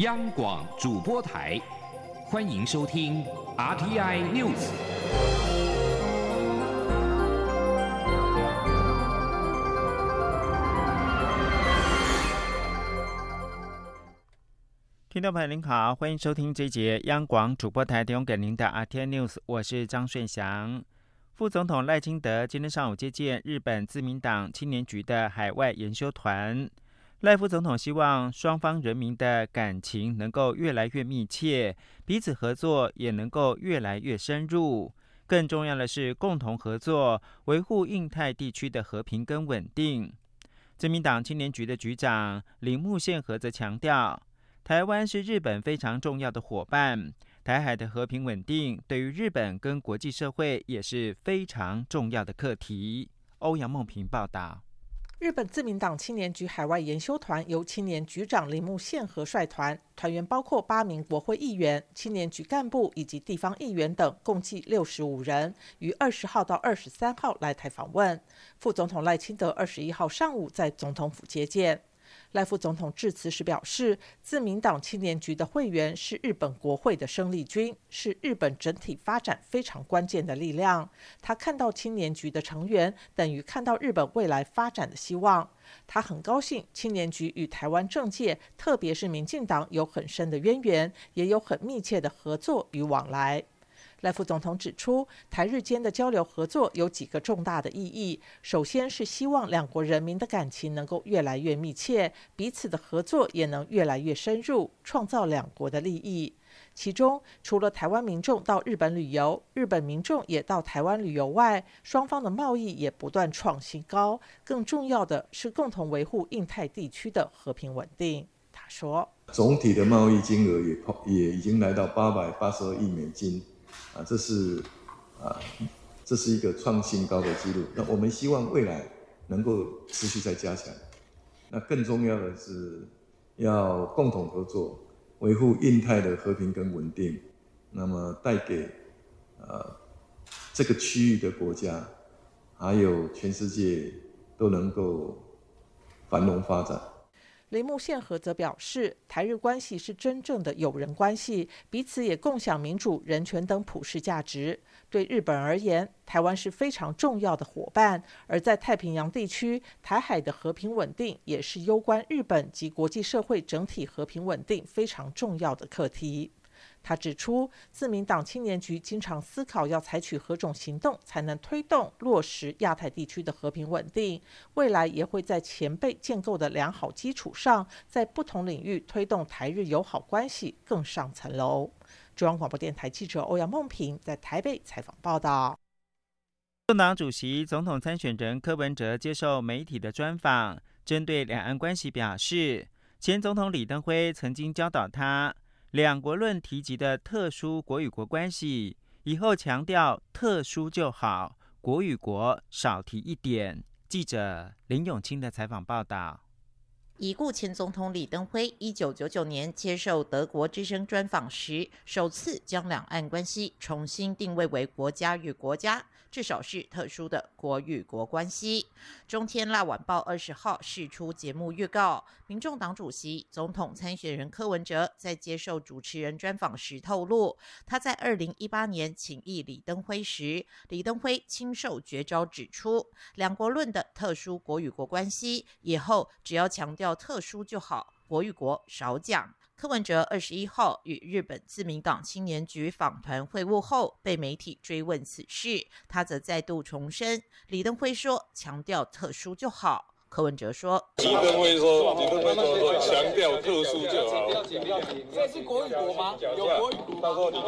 央广主播台，欢迎收听 RTI News。听众朋友您好，欢迎收听这一节央广主播台提供给您的 RTI News，我是张顺祥。副总统赖清德今天上午接见日本自民党青年局的海外研修团。赖副总统希望双方人民的感情能够越来越密切，彼此合作也能够越来越深入。更重要的是，共同合作维护印太地区的和平跟稳定。自民党青年局的局长铃木宪和则强调，台湾是日本非常重要的伙伴。台海的和平稳定，对于日本跟国际社会也是非常重要的课题。欧阳梦平报道。日本自民党青年局海外研修团由青年局长铃木宪和率团，团员包括八名国会议员、青年局干部以及地方议员等，共计六十五人，于二十号到二十三号来台访问。副总统赖清德二十一号上午在总统府接见。赖副总统致辞时表示，自民党青年局的会员是日本国会的生力军，是日本整体发展非常关键的力量。他看到青年局的成员，等于看到日本未来发展的希望。他很高兴青年局与台湾政界，特别是民进党有很深的渊源，也有很密切的合作与往来。赖副总统指出，台日间的交流合作有几个重大的意义。首先是希望两国人民的感情能够越来越密切，彼此的合作也能越来越深入，创造两国的利益。其中，除了台湾民众到日本旅游，日本民众也到台湾旅游外，双方的贸易也不断创新高。更重要的是，共同维护印太地区的和平稳定。他说，总体的贸易金额也也已经来到八百八十二亿美金。啊，这是啊，这是一个创新高的记录。那我们希望未来能够持续再加强。那更重要的是要共同合作，维护印太的和平跟稳定。那么带给呃这个区域的国家，还有全世界都能够繁荣发展。铃木宪和则表示，台日关系是真正的友人关系，彼此也共享民主、人权等普世价值。对日本而言，台湾是非常重要的伙伴，而在太平洋地区，台海的和平稳定也是攸关日本及国际社会整体和平稳定非常重要的课题。他指出，自民党青年局经常思考要采取何种行动才能推动落实亚太地区的和平稳定。未来也会在前辈建构的良好基础上，在不同领域推动台日友好关系更上层楼。中央广播电台记者欧阳梦平在台北采访报道。政党主席、总统参选人柯文哲接受媒体的专访，针对两岸关系表示，前总统李登辉曾经教导他。两国论提及的特殊国与国关系，以后强调特殊就好，国与国少提一点。记者林永清的采访报道。已故前总统李登辉一九九九年接受德国之声专访时，首次将两岸关系重新定位为国家与国家，至少是特殊的国与国关系。中天辣晚报二十号释出节目预告，民众党主席、总统参选人柯文哲在接受主持人专访时透露，他在二零一八年请益李登辉时，李登辉亲授绝招，指出两国论的特殊国与国关系，以后只要强调。特殊就好，国与国少讲。柯文哲二十一号与日本自民党青年局访团会晤后，被媒体追问此事，他则再度重申，李登辉说强调特殊就好。柯文哲说，李登辉说，李登辉说强调特殊就好。这是国与国吗？有国与国。他说讲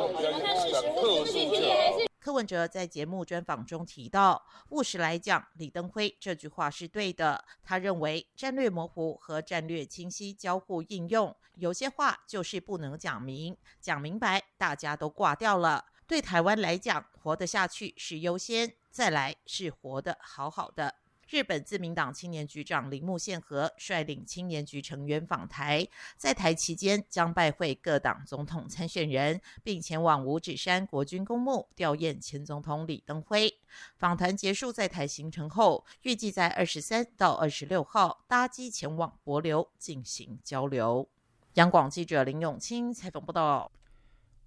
特殊就好。柯文哲在节目专访中提到，务实来讲，李登辉这句话是对的。他认为战略模糊和战略清晰交互应用，有些话就是不能讲明，讲明白大家都挂掉了。对台湾来讲，活得下去是优先，再来是活得好好的。日本自民党青年局长铃木宪和率领青年局成员访台，在台期间将拜会各党总统参选人，并前往五指山国军公墓吊唁前总统李登辉。访谈结束在台行程后，预计在二十三到二十六号搭机前往博流进行交流。央广记者林永清采访报道。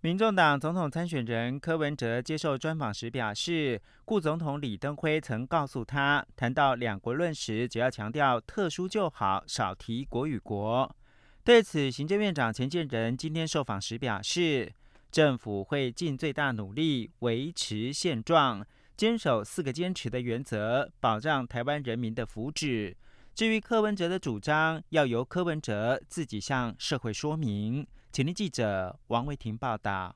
民众党总统参选人柯文哲接受专访时表示，顾总统李登辉曾告诉他，谈到两国论时，只要强调特殊就好，少提国与国。对此，行政院长钱建仁今天受访时表示，政府会尽最大努力维持现状，坚守四个坚持的原则，保障台湾人民的福祉。至于柯文哲的主张，要由柯文哲自己向社会说明。前天记者王维婷报道，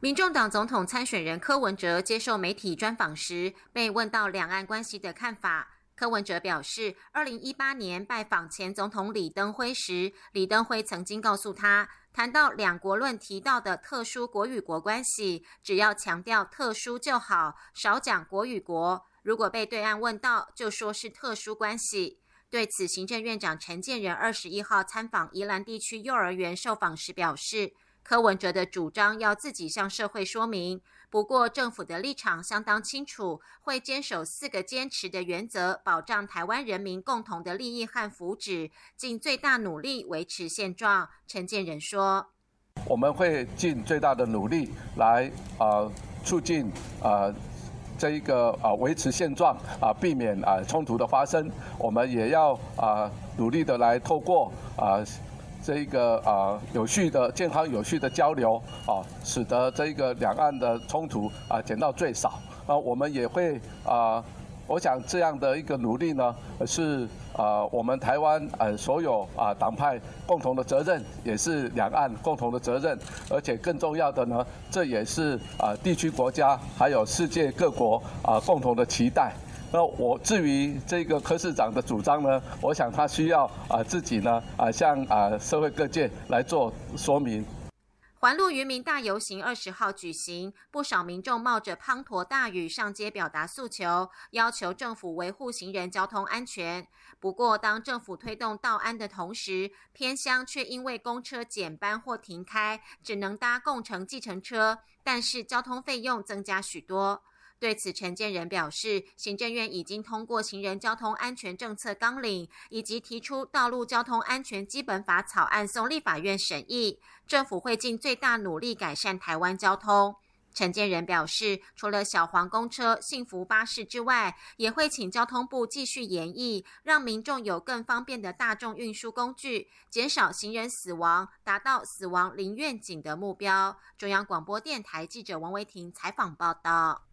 民众党总统参选人柯文哲接受媒体专访时，被问到两岸关系的看法。柯文哲表示，二零一八年拜访前总统李登辉时，李登辉曾经告诉他，谈到两国论提到的特殊国与国关系，只要强调特殊就好，少讲国与国。如果被对岸问到，就说是特殊关系。对此，行政院长陈建仁二十一号参访宜兰地区幼儿园受访时表示，柯文哲的主张要自己向社会说明。不过，政府的立场相当清楚，会坚守四个坚持的原则，保障台湾人民共同的利益和福祉，尽最大努力维持现状。陈建仁说：“我们会尽最大的努力来啊，促进啊。”这一个啊，维持现状啊，避免啊冲突的发生。我们也要啊努力的来透过啊这一个啊有序的、健康有序的交流啊，使得这一个两岸的冲突啊减到最少。啊，我们也会啊。我想这样的一个努力呢，是啊我们台湾呃所有啊党派共同的责任，也是两岸共同的责任，而且更重要的呢，这也是啊地区国家还有世界各国啊共同的期待。那我至于这个柯市长的主张呢，我想他需要啊自己呢啊向啊社会各界来做说明。环路渔民大游行二十号举行，不少民众冒着滂沱大雨上街表达诉求，要求政府维护行人交通安全。不过，当政府推动道安的同时，偏乡却因为公车减班或停开，只能搭共乘计程车，但是交通费用增加许多。对此，陈建仁表示，行政院已经通过行人交通安全政策纲领，以及提出道路交通安全基本法草案送立法院审议，政府会尽最大努力改善台湾交通。陈建仁表示，除了小黄公车、幸福巴士之外，也会请交通部继续研议，让民众有更方便的大众运输工具，减少行人死亡，达到死亡零愿景的目标。中央广播电台记者王维婷采访报道。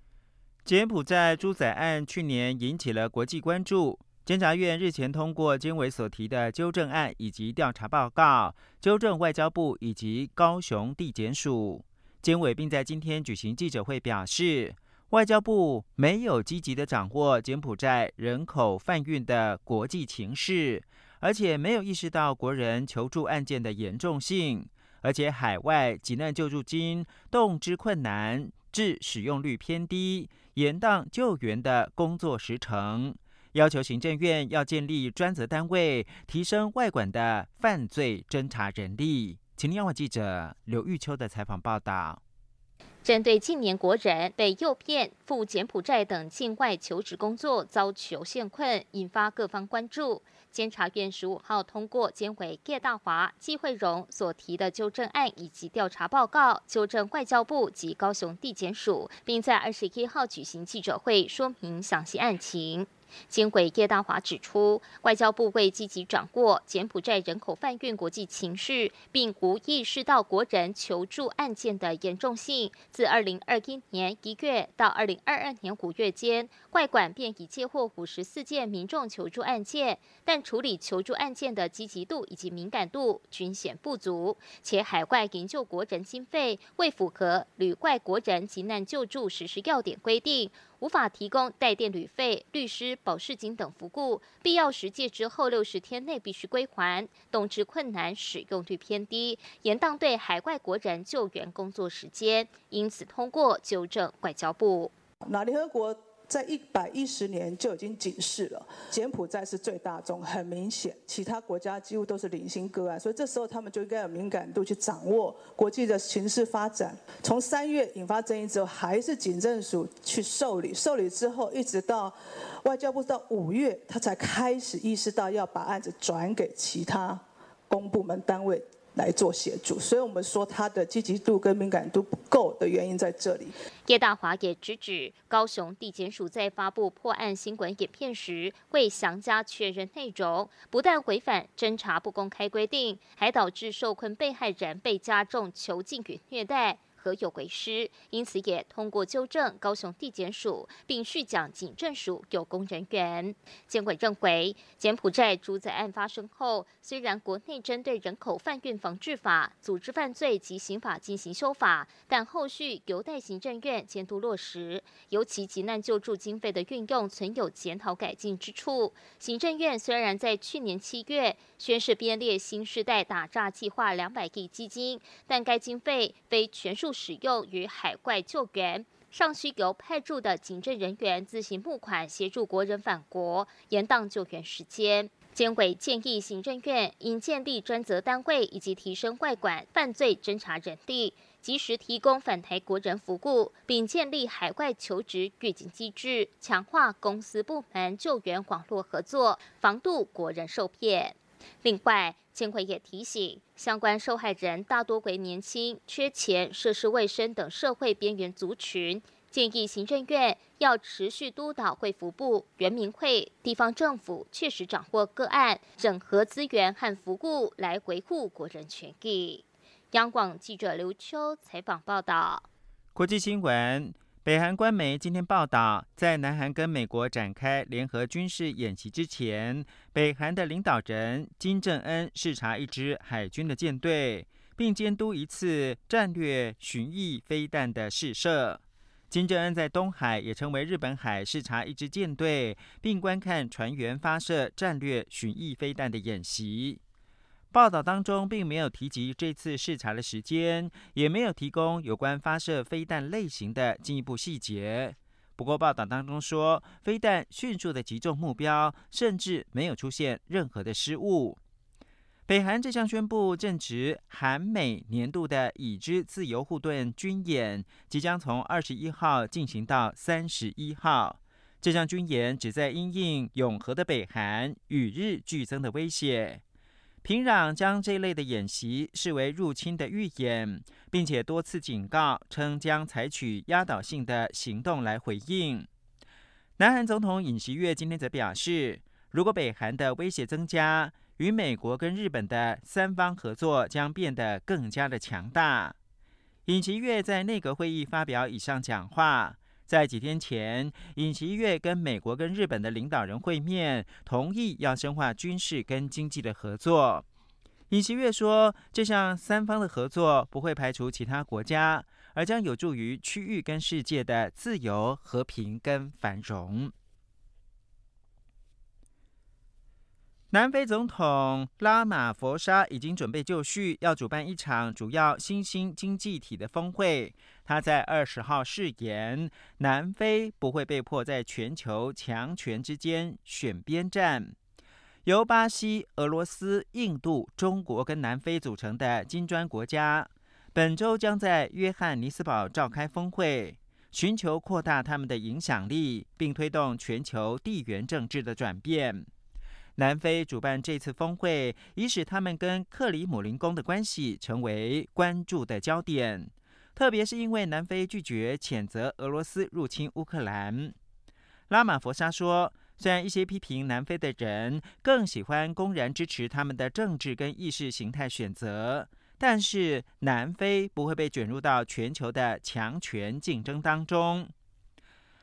柬埔寨猪仔案去年引起了国际关注，监察院日前通过监委所提的纠正案以及调查报告，纠正外交部以及高雄地检署。监委并在今天举行记者会表示，外交部没有积极的掌握柬埔寨人口贩运的国际情势，而且没有意识到国人求助案件的严重性，而且海外急难救助金动之困难，致使用率偏低。延宕救援的工作时程，要求行政院要建立专责单位，提升外管的犯罪侦查人力。请央网记者刘玉秋的采访报道。针对近年国人被诱骗赴柬埔寨等境外求职工作遭求陷困，引发各方关注。监察院十五号通过监委叶大华、季惠荣所提的纠正案以及调查报告，纠正外交部及高雄地检署，并在二十一号举行记者会说明详细案情。监委叶大华指出，外交部会积极掌握柬埔寨人口贩运国际情势，并无意识到国人求助案件的严重性。自二零二一年一月到二零二二年五月间，外管便已接获五十四件民众求助案件，但处理求助案件的积极度以及敏感度均显不足，且海外营救国人经费未符合旅外国人急难救助实施要点规定。无法提供代垫旅费、律师、保释金等服务，必要时借之后六十天内必须归还，动之困难，使用率偏低，延宕对海外国人救援工作时间，因此通过纠正外交部。那联合国。在一百一十年就已经警示了，柬埔寨是最大众，很明显，其他国家几乎都是零星个案，所以这时候他们就应该有敏感度去掌握国际的形势发展。从三月引发争议之后，还是警政署去受理，受理之后一直到外交部到五月，他才开始意识到要把案子转给其他公部门单位来做协助，所以我们说他的积极度跟敏感度不够的原因在这里。叶大华也直指，高雄地检署在发布破案新闻影片时，未详加确认内容，不但违反侦查不公开规定，还导致受困被害人被加重囚禁与虐待。何有为师，因此也通过纠正高雄地检署，并续奖警政署有功人员。监委认为，柬埔寨主宰案发生后，虽然国内针对人口贩运防治法、组织犯罪及刑法进行修法，但后续有待行政院监督落实，尤其急难救助经费的运用存有检讨改进之处。行政院虽然在去年七月宣誓编列新时代打诈计划两百亿基金，但该经费非全数。不使用于海外救援，尚需由派驻的警政人员自行募款协助国人返国，延宕救援时间。监委建议行政院应建立专责单位，以及提升外管犯罪侦查人力，及时提供返台国人服务，并建立海外求职预警机制，强化公司部门救援网络合作，防杜国人受骗。另外，监会也提醒，相关受害人大多为年轻、缺钱、涉世未深等社会边缘族群，建议行政院要持续督导会服部、人民会、地方政府，确实掌握个案，整合资源和服务，来维护国人权益。央广记者刘秋采访报道。国际新闻。北韩官媒今天报道，在南韩跟美国展开联合军事演习之前，北韩的领导人金正恩视察一支海军的舰队，并监督一次战略巡弋飞弹的试射。金正恩在东海也成为日本海视察一支舰队，并观看船员发射战略巡弋飞弹的演习。报道当中并没有提及这次视察的时间，也没有提供有关发射飞弹类型的进一步细节。不过，报道当中说，飞弹迅速的击中目标，甚至没有出现任何的失误。北韩这项宣布正值韩美年度的已知自由护盾军演，即将从二十一号进行到三十一号。这项军演旨在因应永和的北韩与日俱增的威胁。平壤将这类的演习视为入侵的预演，并且多次警告称将采取压倒性的行动来回应。南韩总统尹锡悦今天则表示，如果北韩的威胁增加，与美国跟日本的三方合作将变得更加的强大。尹锡悦在内阁会议发表以上讲话。在几天前，尹锡悦跟美国跟日本的领导人会面，同意要深化军事跟经济的合作。尹锡悦说，这项三方的合作不会排除其他国家，而将有助于区域跟世界的自由、和平跟繁荣。南非总统拉马佛沙已经准备就绪，要主办一场主要新兴经济体的峰会。他在二十号誓言，南非不会被迫在全球强权之间选边站。由巴西、俄罗斯、印度、中国跟南非组成的金砖国家，本周将在约翰尼斯堡召开峰会，寻求扩大他们的影响力，并推动全球地缘政治的转变。南非主办这次峰会，以使他们跟克里姆林宫的关系成为关注的焦点，特别是因为南非拒绝谴责俄罗斯入侵乌克兰。拉马佛沙说，虽然一些批评南非的人更喜欢公然支持他们的政治跟意识形态选择，但是南非不会被卷入到全球的强权竞争当中。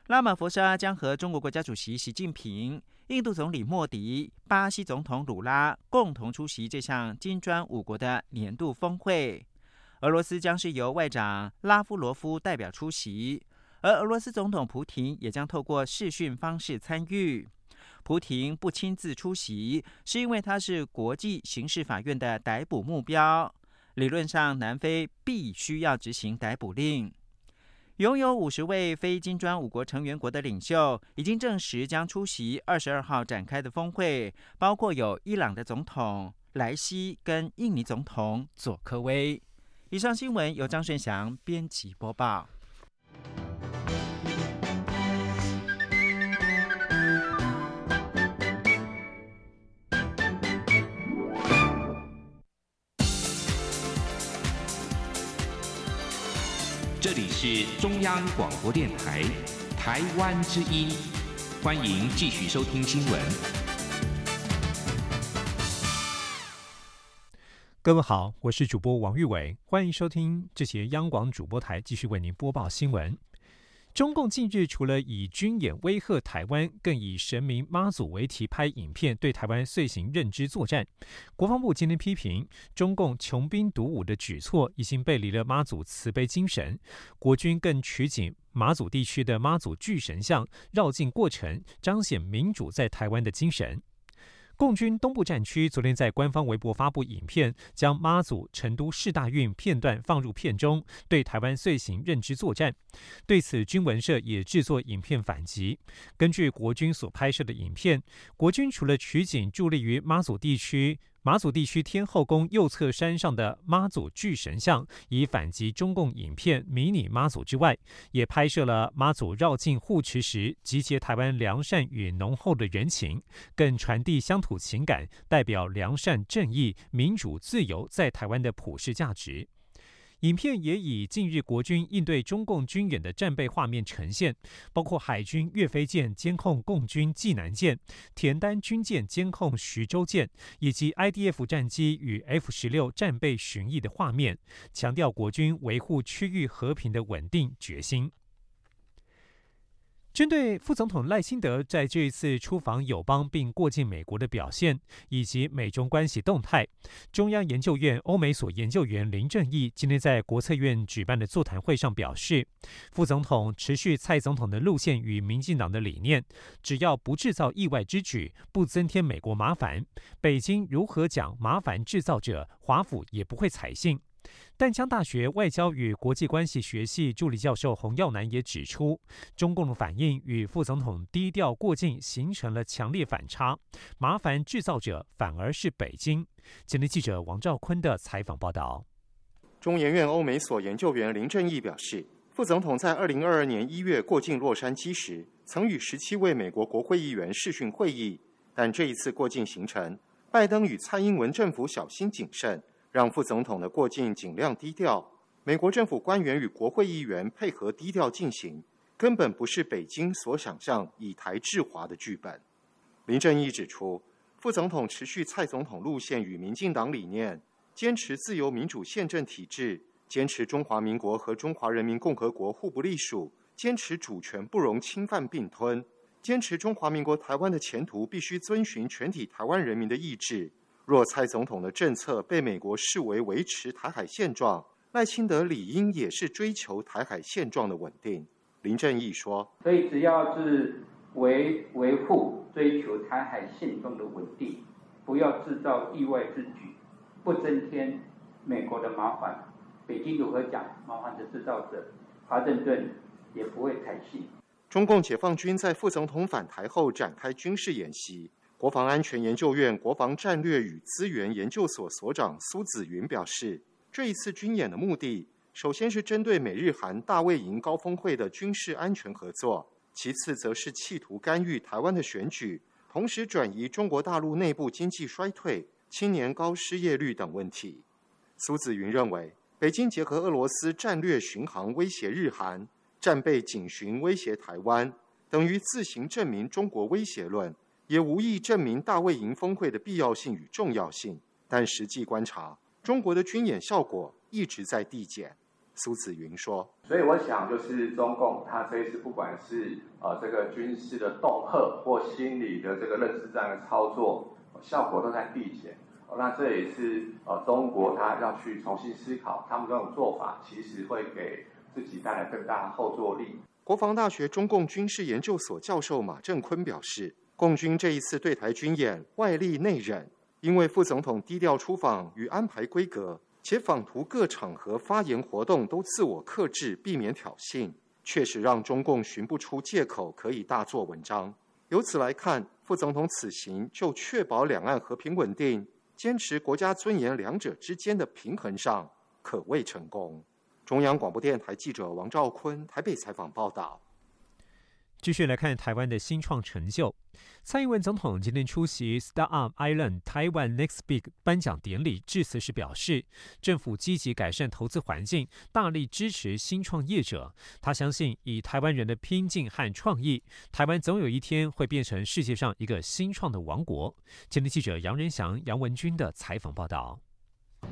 拉马佛沙将和中国国家主席习近平。印度总理莫迪、巴西总统鲁拉共同出席这项金砖五国的年度峰会。俄罗斯将是由外长拉夫罗夫代表出席，而俄罗斯总统普廷也将透过视讯方式参与。普廷不亲自出席，是因为他是国际刑事法院的逮捕目标。理论上，南非必须要执行逮捕令。拥有五十位非金砖五国成员国的领袖已经证实将出席二十二号展开的峰会，包括有伊朗的总统莱西跟印尼总统佐科威。以上新闻由张顺祥编辑播报。这里是中央广播电台台湾之音欢迎继续收听新闻。各位好，我是主播王玉伟，欢迎收听这些央广主播台继续为您播报新闻。中共近日除了以军演威吓台湾，更以神明妈祖为题拍影片对台湾遂行认知作战。国防部今天批评中共穷兵黩武的举措已经背离了妈祖慈悲精神，国军更取景马祖地区的妈祖巨神像绕境过程，彰显民主在台湾的精神。共军东部战区昨天在官方微博发布影片，将妈祖成都市大运片段放入片中，对台湾遂行认知作战。对此，军文社也制作影片反击。根据国军所拍摄的影片，国军除了取景伫立于妈祖地区。妈祖地区天后宫右侧山上的妈祖巨神像，以反击中共影片迷你妈祖之外，也拍摄了妈祖绕境护持时集结台湾良善与浓厚的人情，更传递乡土情感，代表良善、正义、民主、自由在台湾的普世价值。影片也以近日国军应对中共军演的战备画面呈现，包括海军岳飞舰监控共军济南舰、田单军舰监控徐州舰，以及 IDF 战机与 F 十六战备巡弋的画面，强调国军维护区域和平的稳定决心。针对副总统赖清德在这一次出访友邦并过境美国的表现，以及美中关系动态，中央研究院欧美所研究员林正义今天在国策院举办的座谈会上表示，副总统持续蔡总统的路线与民进党的理念，只要不制造意外之举，不增添美国麻烦，北京如何讲麻烦制造者，华府也不会采信。淡江大学外交与国际关系学系助理教授洪耀南也指出，中共的反应与副总统低调过境形成了强烈反差，麻烦制造者反而是北京。今天记者王兆坤的采访报道。中研院欧美所研究员林正义表示，副总统在二零二二年一月过境洛杉矶时，曾与十七位美国国会议员视讯会议，但这一次过境行程，拜登与蔡英文政府小心谨慎。让副总统的过境尽量低调，美国政府官员与国会议员配合低调进行，根本不是北京所想象以台制华的剧本。林正义指出，副总统持续蔡总统路线与民进党理念，坚持自由民主宪政体制，坚持中华民国和中华人民共和国互不隶属，坚持主权不容侵犯并吞，坚持中华民国台湾的前途必须遵循全体台湾人民的意志。若蔡总统的政策被美国视为维持台海现状，赖清德理应也是追求台海现状的稳定。林正义说：“所以只要是维维护、追求台海现状的稳定，不要制造意外之举，不增添美国的麻烦，北京如何讲麻烦的制造者，华盛顿也不会采信。”中共解放军在副总统返台后展开军事演习。国防安全研究院国防战略与资源研究所所长苏子云表示，这一次军演的目的，首先是针对美日韩大卫营高峰会的军事安全合作，其次则是企图干预台湾的选举，同时转移中国大陆内部经济衰退、青年高失业率等问题。苏子云认为，北京结合俄罗斯战略巡航威胁日韩，战备警巡威胁台湾，等于自行证明中国威胁论。也无意证明大卫营峰会的必要性与重要性，但实际观察，中国的军演效果一直在递减。苏子云说：“所以我想，就是中共他这一次不管是呃这个军事的恫吓或心理的这个认知战的操作，效果都在递减。那这也是呃中国他要去重新思考，他们这种做法其实会给自己带来更大的后坐力。”国防大学中共军事研究所教授马正坤表示。共军这一次对台军演外力内忍，因为副总统低调出访与安排规格，且访图各场合发言活动都自我克制，避免挑衅，确实让中共寻不出借口可以大做文章。由此来看，副总统此行就确保两岸和平稳定、坚持国家尊严两者之间的平衡上，可谓成功。中央广播电台记者王兆坤台北采访报道。继续来看台湾的新创成就。蔡英文总统今天出席 Startup Island Taiwan Next Big 颁奖典礼致辞时表示，政府积极改善投资环境，大力支持新创业者。他相信，以台湾人的拼劲和创意，台湾总有一天会变成世界上一个新创的王国。今天记者杨仁祥、杨文军的采访报道。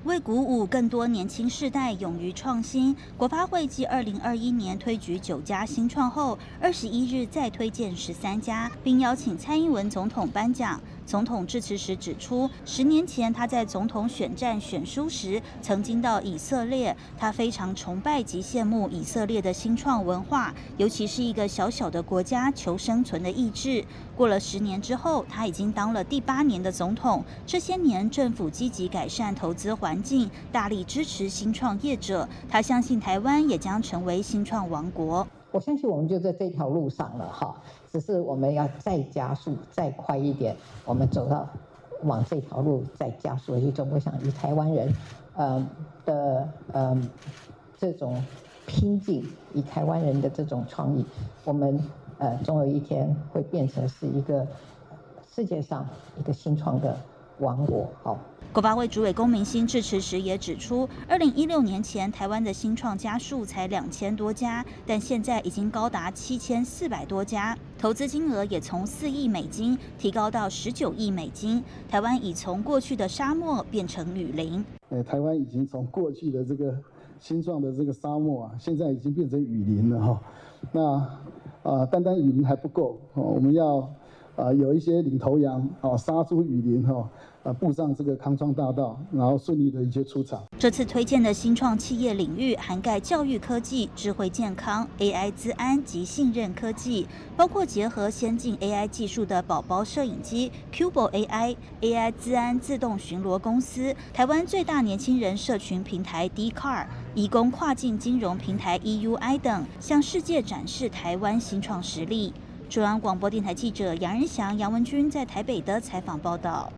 为鼓舞更多年轻世代勇于创新，国发会继二零二一年推举九家新创后，二十一日再推荐十三家，并邀请蔡英文总统颁奖。总统致辞时指出，十年前他在总统选战选书时，曾经到以色列，他非常崇拜及羡慕以色列的新创文化，尤其是一个小小的国家求生存的意志。过了十年之后，他已经当了第八年的总统。这些年，政府积极改善投资环境，大力支持新创业者。他相信台湾也将成为新创王国。我相信我们就在这条路上了，哈。只是我们要再加速、再快一点，我们走到往这条路再加速一种。我想以台湾人，呃的呃这种拼劲，以台湾人的这种创意，我们呃总有一天会变成是一个世界上一个新创的王国。好。国发会主委龚明鑫致辞时也指出，二零一六年前台湾的新创家数才两千多家，但现在已经高达七千四百多家，投资金额也从四亿美金提高到十九亿美金。台湾已从过去的沙漠变成雨林。呃，台湾已经从过去的这个新创的这个沙漠啊，现在已经变成雨林了哈。那啊，单单雨林还不够，我们要啊有一些领头羊啊，杀出雨林哈。啊，步上这个康庄大道，然后顺利的一些出场。这次推荐的新创企业领域涵盖教育科技、智慧健康、AI 资安及信任科技，包括结合先进 AI 技术的宝宝摄影机 Cubo AI、AI 资安自动巡逻公司、台湾最大年轻人社群平台 D Car、移工跨境金融平台 EUI 等，向世界展示台湾新创实力。中央广播电台记者杨仁祥、杨文君在台北的采访报道。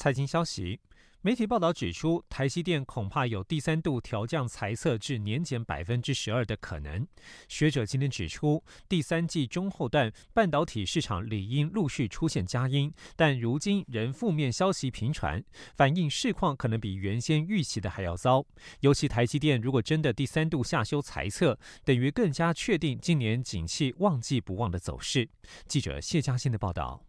财经消息，媒体报道指出，台积电恐怕有第三度调降财测至年减百分之十二的可能。学者今天指出，第三季中后段半导体市场理应陆续出现佳音，但如今仍负面消息频传，反映市况可能比原先预期的还要糟。尤其台积电如果真的第三度下修财测，等于更加确定今年景气旺季不旺的走势。记者谢嘉欣的报道。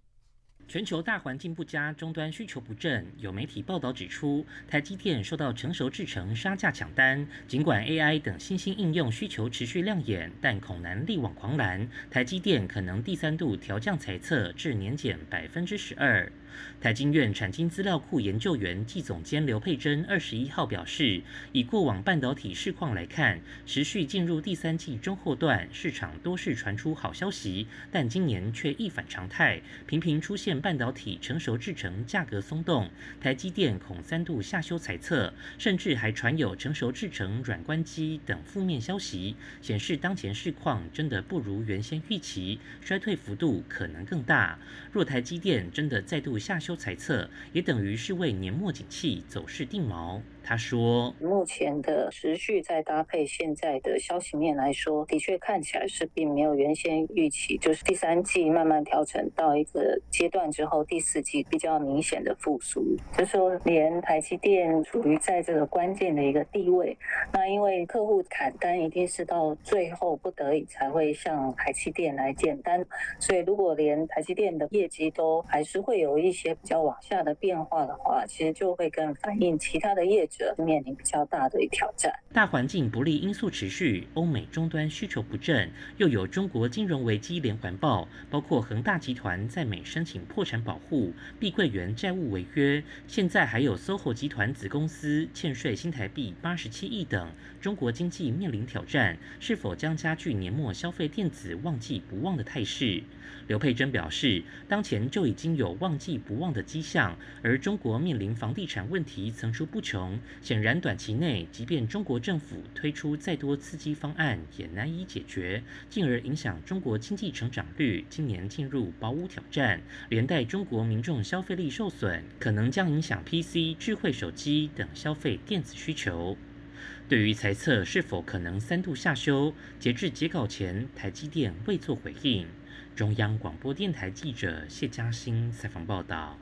全球大环境不佳，终端需求不振。有媒体报道指出，台积电受到成熟制程杀价抢单。尽管 AI 等新兴应用需求持续亮眼，但恐难力挽狂澜。台积电可能第三度调降财测至年减百分之十二。台经院产经资料库研究员暨总监刘佩珍二十一号表示，以过往半导体市况来看，持续进入第三季中后段，市场多是传出好消息，但今年却一反常态，频频出现半导体成熟制程价格松动，台积电恐三度下修财测，甚至还传有成熟制程软关机等负面消息，显示当前市况真的不如原先预期，衰退幅度可能更大。若台积电真的再度下修财测，也等于是为年末景气走势定锚。他说：“目前的持续再搭配现在的消息面来说，的确看起来是并没有原先预期，就是第三季慢慢调整到一个阶段之后，第四季比较明显的复苏。就说连台积电处于在这个关键的一个地位，那因为客户砍单一定是到最后不得已才会向台积电来减单，所以如果连台积电的业绩都还是会有一些比较往下的变化的话，其实就会更反映其他的业。”面临比较大的一挑战，大环境不利因素持续，欧美终端需求不振，又有中国金融危机连环爆，包括恒大集团在美申请破产保护，碧桂园债务违约，现在还有 SOHO 集团子公司欠税新台币八十七亿等，中国经济面临挑战，是否将加剧年末消费电子旺季不旺的态势？刘佩珍表示，当前就已经有旺季不旺的迹象，而中国面临房地产问题层出不穷，显然短期内，即便中国政府推出再多刺激方案，也难以解决，进而影响中国经济成长率。今年进入保五挑战，连带中国民众消费力受损，可能将影响 PC、智慧手机等消费电子需求。对于猜测是否可能三度下修，截至截稿前，台积电未做回应。中央广播电台记者谢嘉欣采访报道。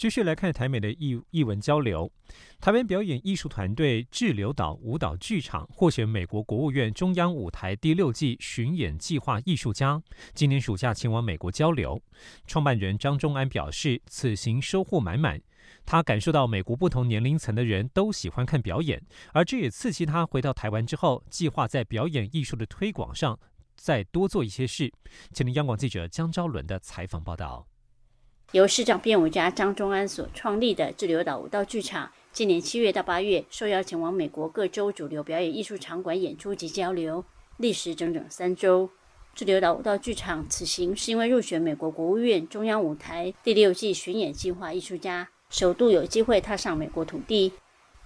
继续来看台美的艺艺文交流。台湾表演艺术团队滞留岛舞蹈剧场获选美国国务院中央舞台第六季巡演计划艺术家，今年暑假前往美国交流。创办人张忠安表示，此行收获满满。他感受到美国不同年龄层的人都喜欢看表演，而这也刺激他回到台湾之后，计划在表演艺术的推广上再多做一些事。请听央广记者江昭伦的采访报道。由市长编舞家张忠安所创立的滞留岛舞蹈剧场，今年七月到八月受邀前往美国各州主流表演艺术场馆演出及交流，历时整整三周。滞留岛舞蹈剧场此行是因为入选美国国务院中央舞台第六季巡演计划艺术家，首度有机会踏上美国土地。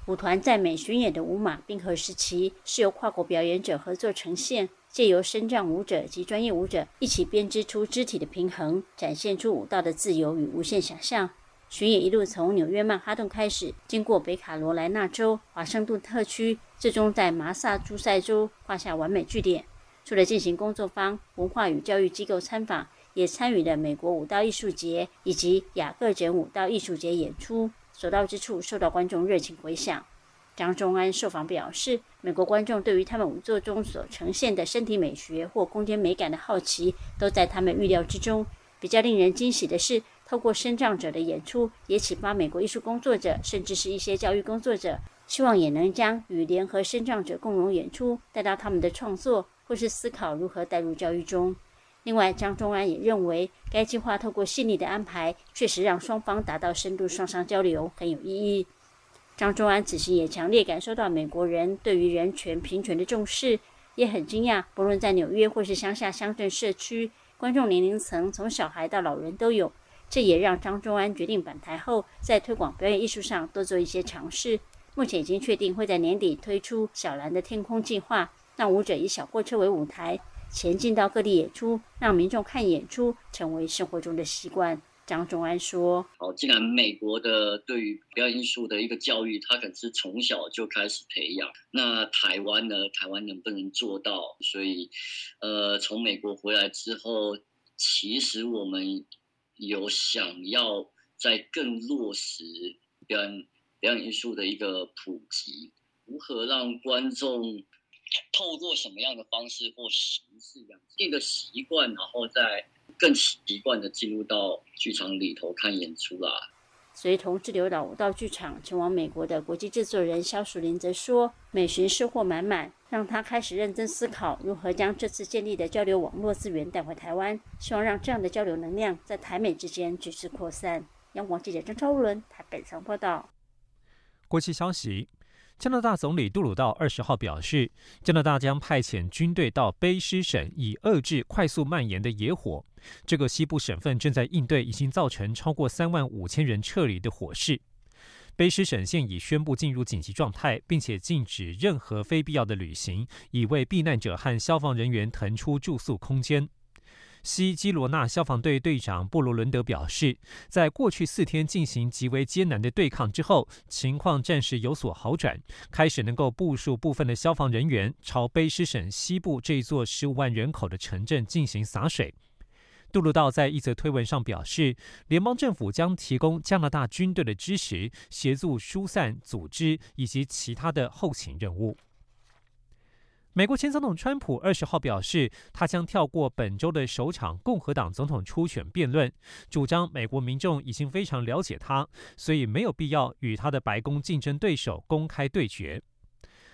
舞团在美巡演的舞马冰河时期是由跨国表演者合作呈现。借由身障舞者及专业舞者一起编织出肢体的平衡，展现出舞蹈的自由与无限想象。巡演一路从纽约曼哈顿开始，经过北卡罗来纳州、华盛顿特区，最终在麻萨诸塞州画下完美句点。除了进行工作坊、文化与教育机构参访，也参与了美国舞蹈艺术节以及雅各枕舞蹈艺术节演出，所到之处受到观众热情回响。张忠安受访表示，美国观众对于他们舞作中所呈现的身体美学或空间美感的好奇，都在他们预料之中。比较令人惊喜的是，透过身障者的演出，也启发美国艺术工作者，甚至是一些教育工作者，希望也能将与联合身障者共融演出带到他们的创作，或是思考如何带入教育中。另外，张忠安也认为，该计划透过细腻的安排，确实让双方达到深度双商交流，很有意义。张忠安此行也强烈感受到美国人对于人权平权的重视，也很惊讶，不论在纽约或是乡下乡镇社区，观众年龄层从小孩到老人都有。这也让张忠安决定返台后，在推广表演艺术上多做一些尝试。目前已经确定会在年底推出小蓝的天空计划，让舞者以小货车为舞台，前进到各地演出，让民众看演出成为生活中的习惯。张忠安说：“好，既然美国的对于表演艺术的一个教育，他可能是从小就开始培养。那台湾呢？台湾能不能做到？所以，呃，从美国回来之后，其实我们有想要在更落实表演表演艺术的一个普及，如何让观众透过什么样的方式或形式养成一个习惯，然后再。”更习惯的进入到剧场里头看演出啦。随同滞留岛舞蹈剧场前往美国的国际制作人肖淑玲则说：“美巡收获满满，让他开始认真思考如何将这次建立的交流网络资源带回台湾，希望让这样的交流能量在台美之间继续扩散。”央广记者张超伦台北上报道。国际消息。加拿大总理杜鲁道二十号表示，加拿大将派遣军队到卑诗省，以遏制快速蔓延的野火。这个西部省份正在应对已经造成超过三万五千人撤离的火势。卑诗省现已宣布进入紧急状态，并且禁止任何非必要的旅行，以为避难者和消防人员腾出住宿空间。西基罗纳消防队队长布罗伦德表示，在过去四天进行极为艰难的对抗之后，情况暂时有所好转，开始能够部署部分的消防人员朝卑诗省西部这座十五万人口的城镇进行洒水。杜鲁道在一则推文上表示，联邦政府将提供加拿大军队的支持，协助疏散、组织以及其他的后勤任务。美国前总统川普二十号表示，他将跳过本周的首场共和党总统初选辩论，主张美国民众已经非常了解他，所以没有必要与他的白宫竞争对手公开对决。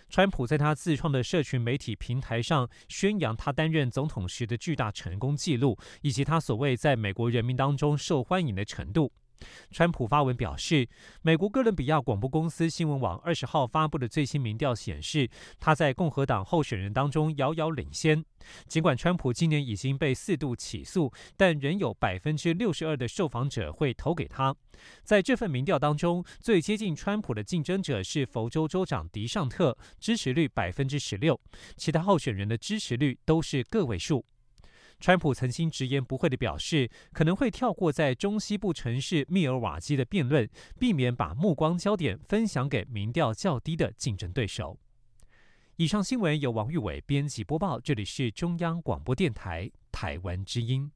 川普在他自创的社群媒体平台上宣扬他担任总统时的巨大成功记录，以及他所谓在美国人民当中受欢迎的程度。川普发文表示，美国哥伦比亚广播公司新闻网二十号发布的最新民调显示，他在共和党候选人当中遥遥领先。尽管川普今年已经被四度起诉，但仍有百分之六十二的受访者会投给他。在这份民调当中，最接近川普的竞争者是佛州州长迪尚特，支持率百分之十六，其他候选人的支持率都是个位数。川普曾经直言不讳的表示，可能会跳过在中西部城市密尔瓦基的辩论，避免把目光焦点分享给民调较低的竞争对手。以上新闻由王玉伟编辑播报，这里是中央广播电台台湾之音。